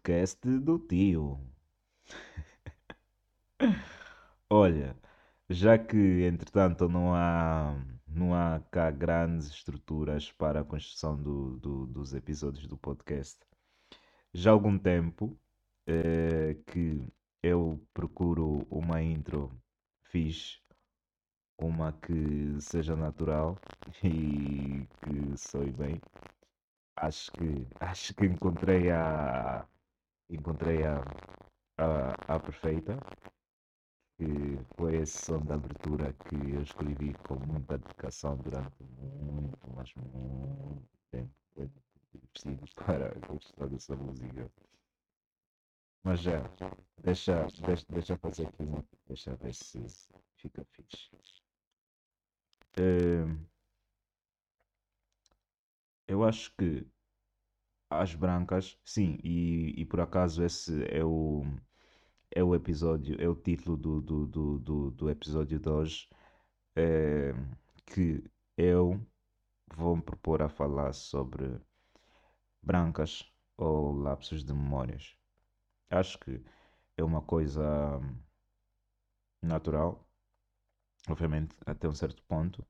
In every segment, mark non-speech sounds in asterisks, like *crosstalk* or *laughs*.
podcast do tio. Olha, já que entretanto não há, não há cá grandes estruturas para a construção do, do- dos episódios do podcast, já há algum tempo eh, que eu procuro uma intro fixe, uma que seja natural *laughs* e que soe bem. Acho que, acho que encontrei a, encontrei a, a, a perfeita, que foi esse som de abertura que eu escrevi com muita dedicação durante muito, mas muito tempo. Eu preciso para gostar dessa música. Mas já, deixa, deixa, deixa fazer aqui uma, deixa ver se fica fixe. Eh, eu acho que as brancas, sim, e, e por acaso esse é o, é o episódio, é o título do, do, do, do, do episódio de hoje, eh, que eu vou me propor a falar sobre brancas ou lapsos de memórias. Acho que é uma coisa natural, obviamente até um certo ponto,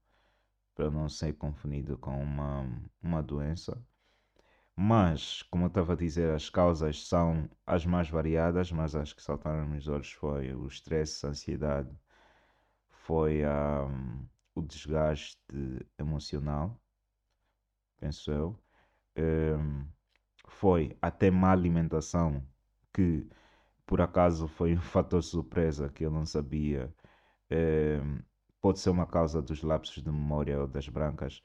para não ser confundido com uma, uma doença. Mas, como eu estava a dizer, as causas são as mais variadas, mas as que saltaram nos olhos foi o estresse, a ansiedade, foi ah, o desgaste emocional, penso eu. Em, foi até má alimentação, que por acaso foi um fator surpresa que eu não sabia. Em, pode ser uma causa dos lapsos de memória ou das brancas.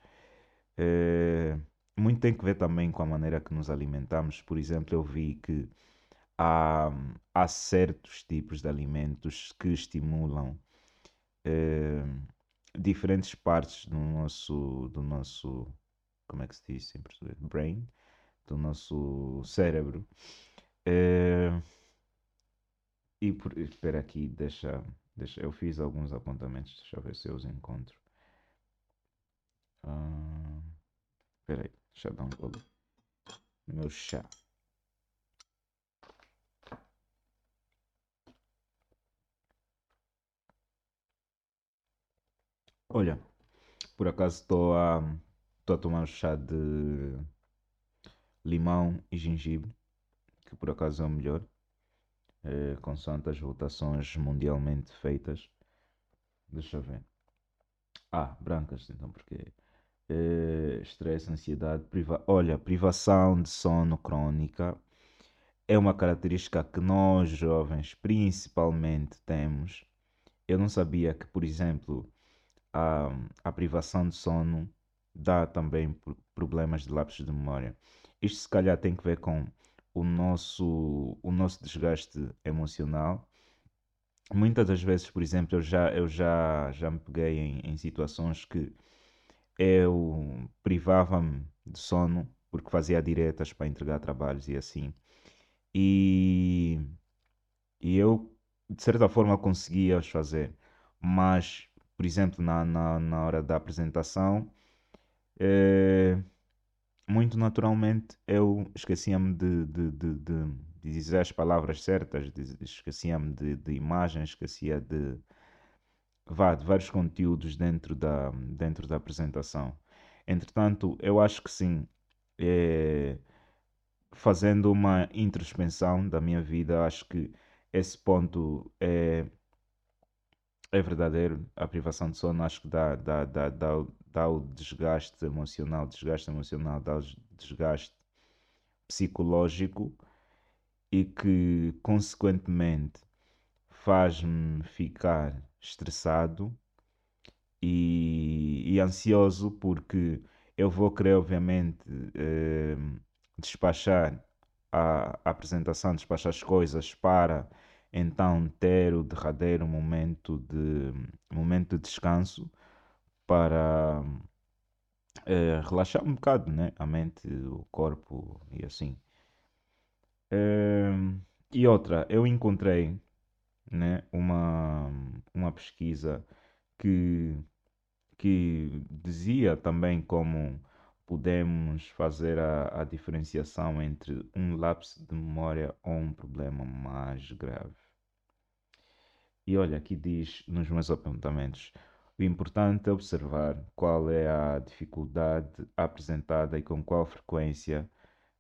Eh, muito tem que ver também com a maneira que nos alimentamos. Por exemplo, eu vi que há, há certos tipos de alimentos que estimulam eh, diferentes partes do nosso, do nosso, como é que se diz em português? Brain, do nosso cérebro. Eh, e por, espera aqui, deixa, deixa, eu fiz alguns apontamentos, deixa eu ver se eu os encontro. Ah, espera aí, deixa eu dar um gole no meu chá. Olha, por acaso estou a, a tomar um chá de limão e gengibre, que por acaso é o melhor, eh, consoante as votações mundialmente feitas. Deixa eu ver. Ah, brancas, então, porque eh, estresse, ansiedade, priva... olha, privação de sono crônica é uma característica que nós jovens principalmente temos. Eu não sabia que, por exemplo, a, a privação de sono dá também pro- problemas de lapsos de memória. Isto se calhar tem que ver com o nosso, o nosso desgaste emocional. Muitas das vezes, por exemplo, eu já, eu já, já me peguei em, em situações que eu privava-me de sono porque fazia diretas para entregar trabalhos e assim. E, e eu, de certa forma, conseguia os fazer. Mas, por exemplo, na, na, na hora da apresentação, eh, muito naturalmente eu esquecia-me de, de, de, de- dizer as palavras certas, esquecia-me de, de imagens, esquecia de, vá, de vários conteúdos dentro da, dentro da apresentação. Entretanto, eu acho que sim, eh, fazendo uma introspecção da minha vida, acho que esse ponto é, é verdadeiro. A privação de sono acho que dá, dá, dá, dá, dá o desgaste emocional, desgaste emocional, dá o desgaste psicológico e que, consequentemente, faz-me ficar estressado e, e ansioso porque eu vou querer, obviamente, eh, despachar a, apresentação, despachar as coisas para então ter o derradeiro momento de, momento de descanso para eh, relaxar um bocado, né? A mente, o corpo e assim. Em, e outra, eu encontrei, né, uma, uma pesquisa que, que dizia também como podemos fazer a, a diferenciação entre um lapso de memória ou um problema mais grave. E olha, aqui diz nos meus apontamentos: o importante é observar qual é a dificuldade apresentada e com qual frequência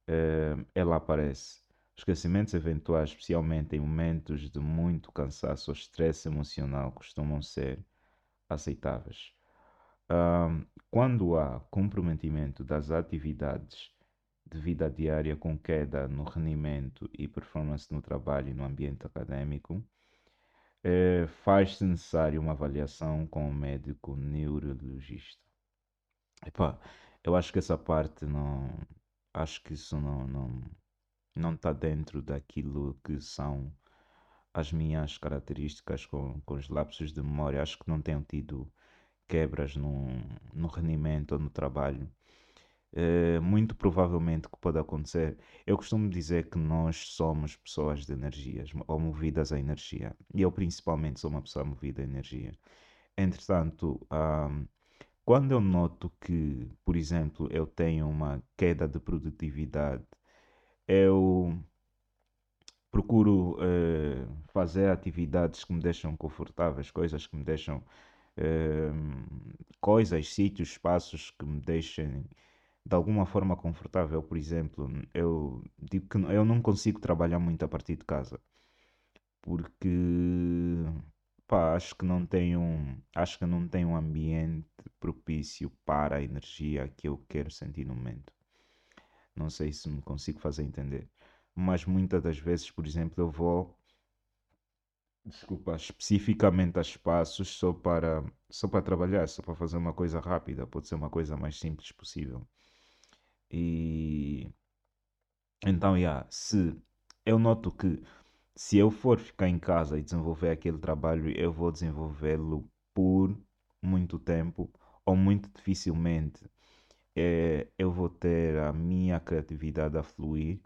eh, ela aparece. Esquecimentos eventuais, especialmente em momentos de muito cansaço ou estresse emocional, costumam ser aceitáveis. Um, quando há comprometimento das atividades de vida diária com queda no rendimento e performance no trabalho e no ambiente acadêmico, eh, faz-se necessário uma avaliação com o médico neurologista. Epá, eu acho que essa parte não. Acho que isso não não não está dentro daquilo que são as minhas características com, com os lapsos de memória. Acho que não tenho tido quebras no, no rendimento ou no trabalho. É, muito provavelmente o que pode acontecer, eu costumo dizer que nós somos pessoas de energias ou movidas à energia, e eu principalmente sou uma pessoa movida à energia. Entretanto, quando eu noto que, por exemplo, eu tenho uma queda de produtividade, eu procuro uh, fazer atividades que me deixam confortáveis, coisas que me deixam coisas, sítios, espaços que me deixem de alguma forma confortável. Por exemplo, eu digo que eu não consigo trabalhar muito a partir de casa porque pá, acho que não tenho acho que não tenho um ambiente propício para a energia que eu quero sentir no momento. Não sei se me consigo fazer entender, mas muitas das vezes, por exemplo, eu vou desculpa, especificamente a espaços só para, só para trabalhar, só para fazer uma coisa rápida, pode ser uma coisa mais simples possível. E então, yeah, se eu noto que se eu for ficar em casa e desenvolver aquele trabalho, eu vou desenvolvê-lo por muito tempo ou muito dificilmente é, eu vou ter a minha criatividade a fluir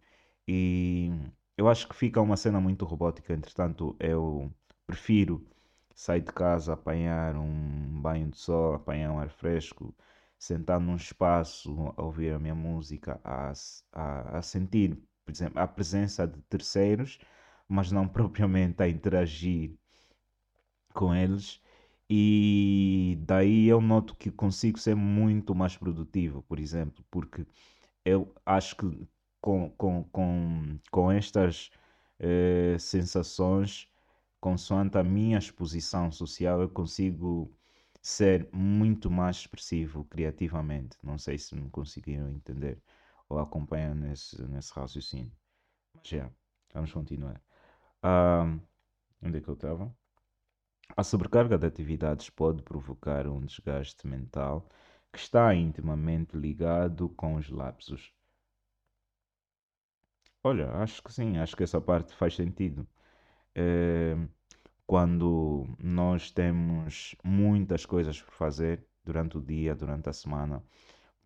e eu acho que fica uma cena muito robótica, entretanto, eu prefiro sair de casa, apanhar um banho de sol, apanhar um ar fresco, sentar num espaço, a ouvir a minha música, a, a, a sentir, por exemplo, a presença de terceiros, mas não *laughs* propriamente a interagir com eles. E daí eu noto que consigo ser muito mais produtivo, por exemplo, porque eu acho que com, com, com, com estas eh, sensações, consoante a minha exposição social, eu consigo ser muito mais expressivo criativamente. Não sei se me conseguiram entender ou acompanham nesse, nesse raciocínio. Mas já, vamos continuar. Uh, onde é que eu estava? A sobrecarga de atividades pode provocar um desgaste mental que está intimamente ligado com os lapsos Olha, acho que sim, acho que essa parte faz sentido. Eh, quando nós temos muitas coisas por fazer durante o dia, durante a semana,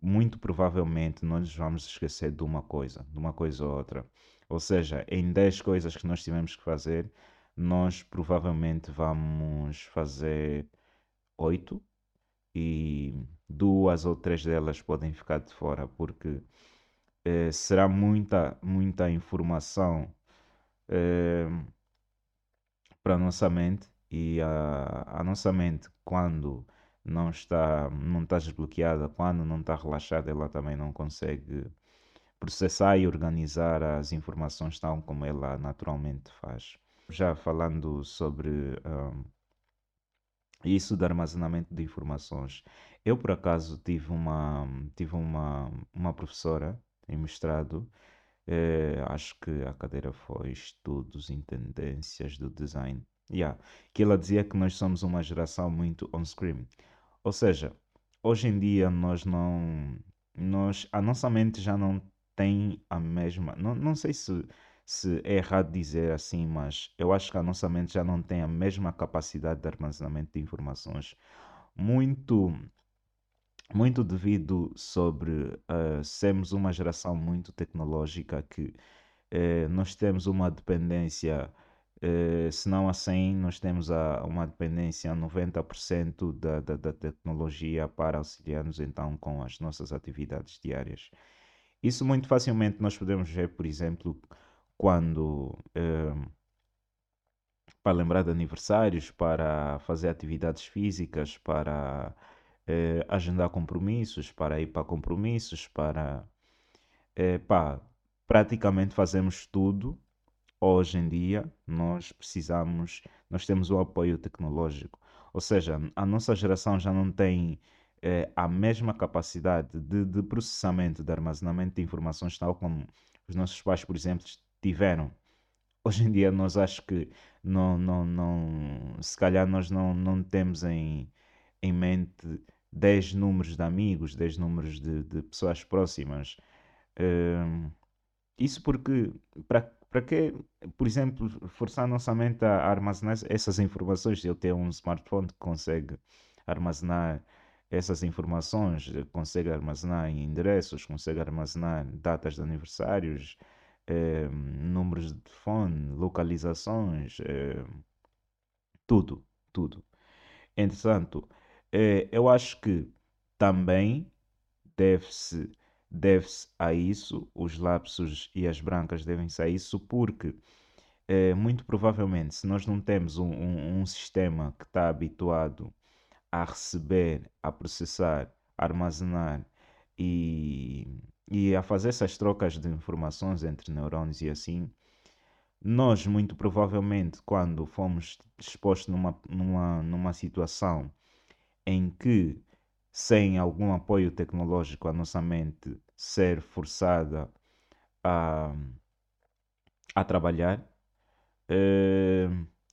muito provavelmente nós nos vamos esquecer de uma coisa, de uma coisa ou outra. Ou seja, em 10 coisas que nós tivemos que fazer, nós provavelmente vamos fazer 8 e duas ou três delas podem ficar de fora, porque eh, será muita, muita informação eh, para a nossa mente e a, a nossa mente quando não está, não está desbloqueada, quando não está relaxada, ela também não consegue processar e organizar as informações tal como ela naturalmente faz. Já falando sobre um, isso do armazenamento de informações, eu por acaso tive uma, tive uma, uma professora em mestrado, eh, acho que a cadeira foi Estudos em Tendências do Design. Yeah, que ela dizia que nós somos uma geração muito on-screen. Ou seja, hoje em dia nós não. Nós, a nossa mente já não tem a mesma. Não, não sei se, se é errado dizer assim, mas eu acho que a nossa mente já não tem a mesma capacidade de armazenamento de informações. Muito muito devido sobre uh, sermos uma geração muito tecnológica que uh, nós temos uma dependência eh, se não a 100, nós temos a, uma dependência a 90% da, da, da tecnologia para auxiliar-nos então com as nossas atividades diárias. Isso muito facilmente nós podemos ver, por exemplo, quando eh, para lembrar de aniversários, para fazer atividades físicas, para eh, agendar compromissos, para ir para compromissos, para eh, pá, praticamente fazemos tudo. Hoje em dia nós precisamos, nós temos o apoio tecnológico. Ou seja, a nossa geração já não tem eh, a mesma capacidade de, de processamento, de armazenamento de informações, tal como os nossos pais, por exemplo, tiveram. Hoje em dia nós acho que não, não, não, se calhar nós não, não temos em, em mente 10 números de amigos, 10 números de, de pessoas próximas. Hum, isso porque, para para que, por exemplo, forçar a nossa mente a armazenar essas informações? Eu tenho um smartphone que consegue armazenar essas informações, consegue armazenar endereços, consegue armazenar datas de aniversários, eh, números de telefone, localizações, eh, tudo, tudo. Entretanto, eh, eu acho que também deve-se deve-se a isso, os lapsos e as brancas devem-se a isso, porque muito provavelmente, se nós não temos um, um, um sistema que está habituado a receber, a processar, a armazenar e, e a fazer essas trocas de informações entre neurônios e assim, nós muito provavelmente quando fomos expostos numa, numa, numa situação em que sem algum apoio tecnológico a nossa mente ser forçada a, a trabalhar, eh,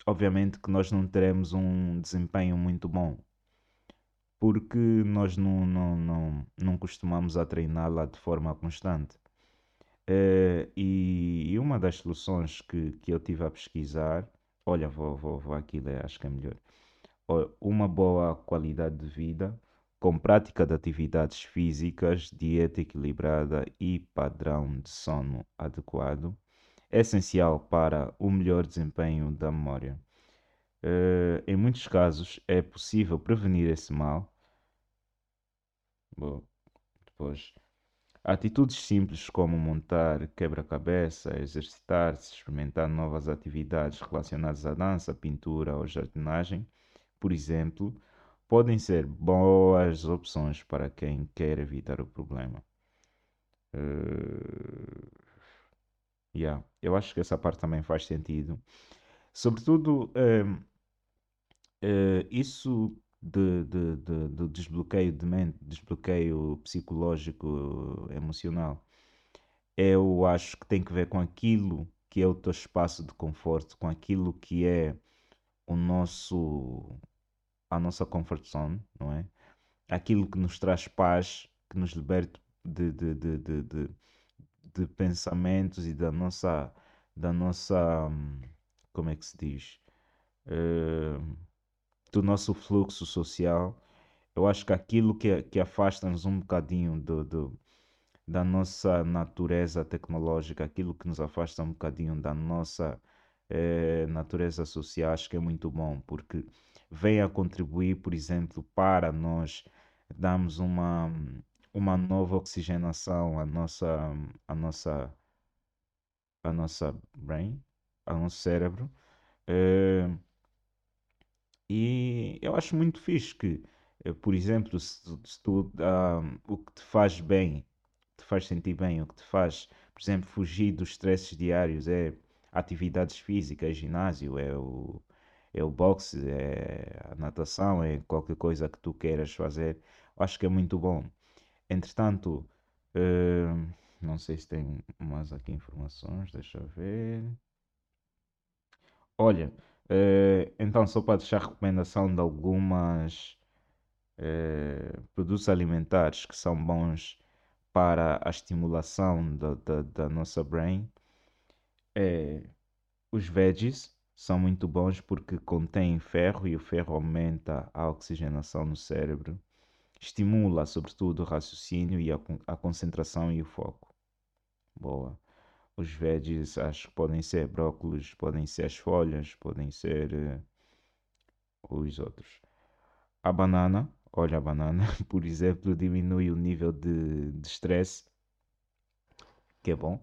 obviamente que nós não teremos um desempenho muito bom porque nós não, não, não, não costumamos a treiná-la de forma constante. Eh, e, e uma das soluções que, que eu tive a pesquisar, olha, vou, vou, vou aqui ler, acho que é melhor. Uma boa qualidade de vida com prática de atividades físicas, dieta equilibrada e padrão de sono adequado, é essencial para o melhor desempenho da memória. Uh, em muitos casos é possível prevenir esse mal Bom, depois, atitudes simples como montar quebra-cabeça, exercitar-se, experimentar novas atividades relacionadas à dança, pintura ou jardinagem, por exemplo, podem ser boas opções para quem quer evitar o problema. Uh, yeah, eu acho que essa parte também faz sentido. Sobretudo, uh, uh, isso de, de, de, de desbloqueio de mente, desbloqueio psicológico, emocional, eu acho que tem que ver com aquilo que é o teu espaço de conforto, com aquilo que é o nosso a nossa comfort zone, não é? Aquilo que nos traz paz, que nos liberta de, de, de, de, de, de pensamentos e da nossa da nossa como é que se diz? Uh, do nosso fluxo social, eu acho que aquilo que, que afasta-nos um bocadinho do, do, da nossa natureza tecnológica, aquilo que nos afasta um bocadinho da nossa eh, natureza social, acho que é muito bom, porque vem a contribuir, por exemplo, para nós darmos uma, uma nova oxigenação à nossa, à nossa, à nossa brain, ao nosso cérebro. Eh, e eu acho muito fixe que, eh, por exemplo, se, se tu, ah, o que te faz bem, te faz sentir bem, o que te faz, por exemplo, fugir dos stresses diários é atividades físicas, ginásio, é o, é o boxe, é a natação, é qualquer coisa que tu queiras fazer, acho que é muito bom. Entretanto, eh, não sei se tem mais aqui informações, deixa eu ver. Olha, eh, então, só para deixar recomendação de algumas eh, produtos alimentares que são bons para a estimulação da, da, da nossa brain, é, os veggies são muito bons porque contêm ferro e o ferro aumenta a oxigenação no cérebro, estimula sobretudo o raciocínio e a, a concentração e o foco. Boa. Os veggies acho que podem ser brócolis, podem ser as folhas, podem ser eh, os outros. A banana, olha a banana, *laughs* por exemplo, diminui o nível de de estresse, que é bom.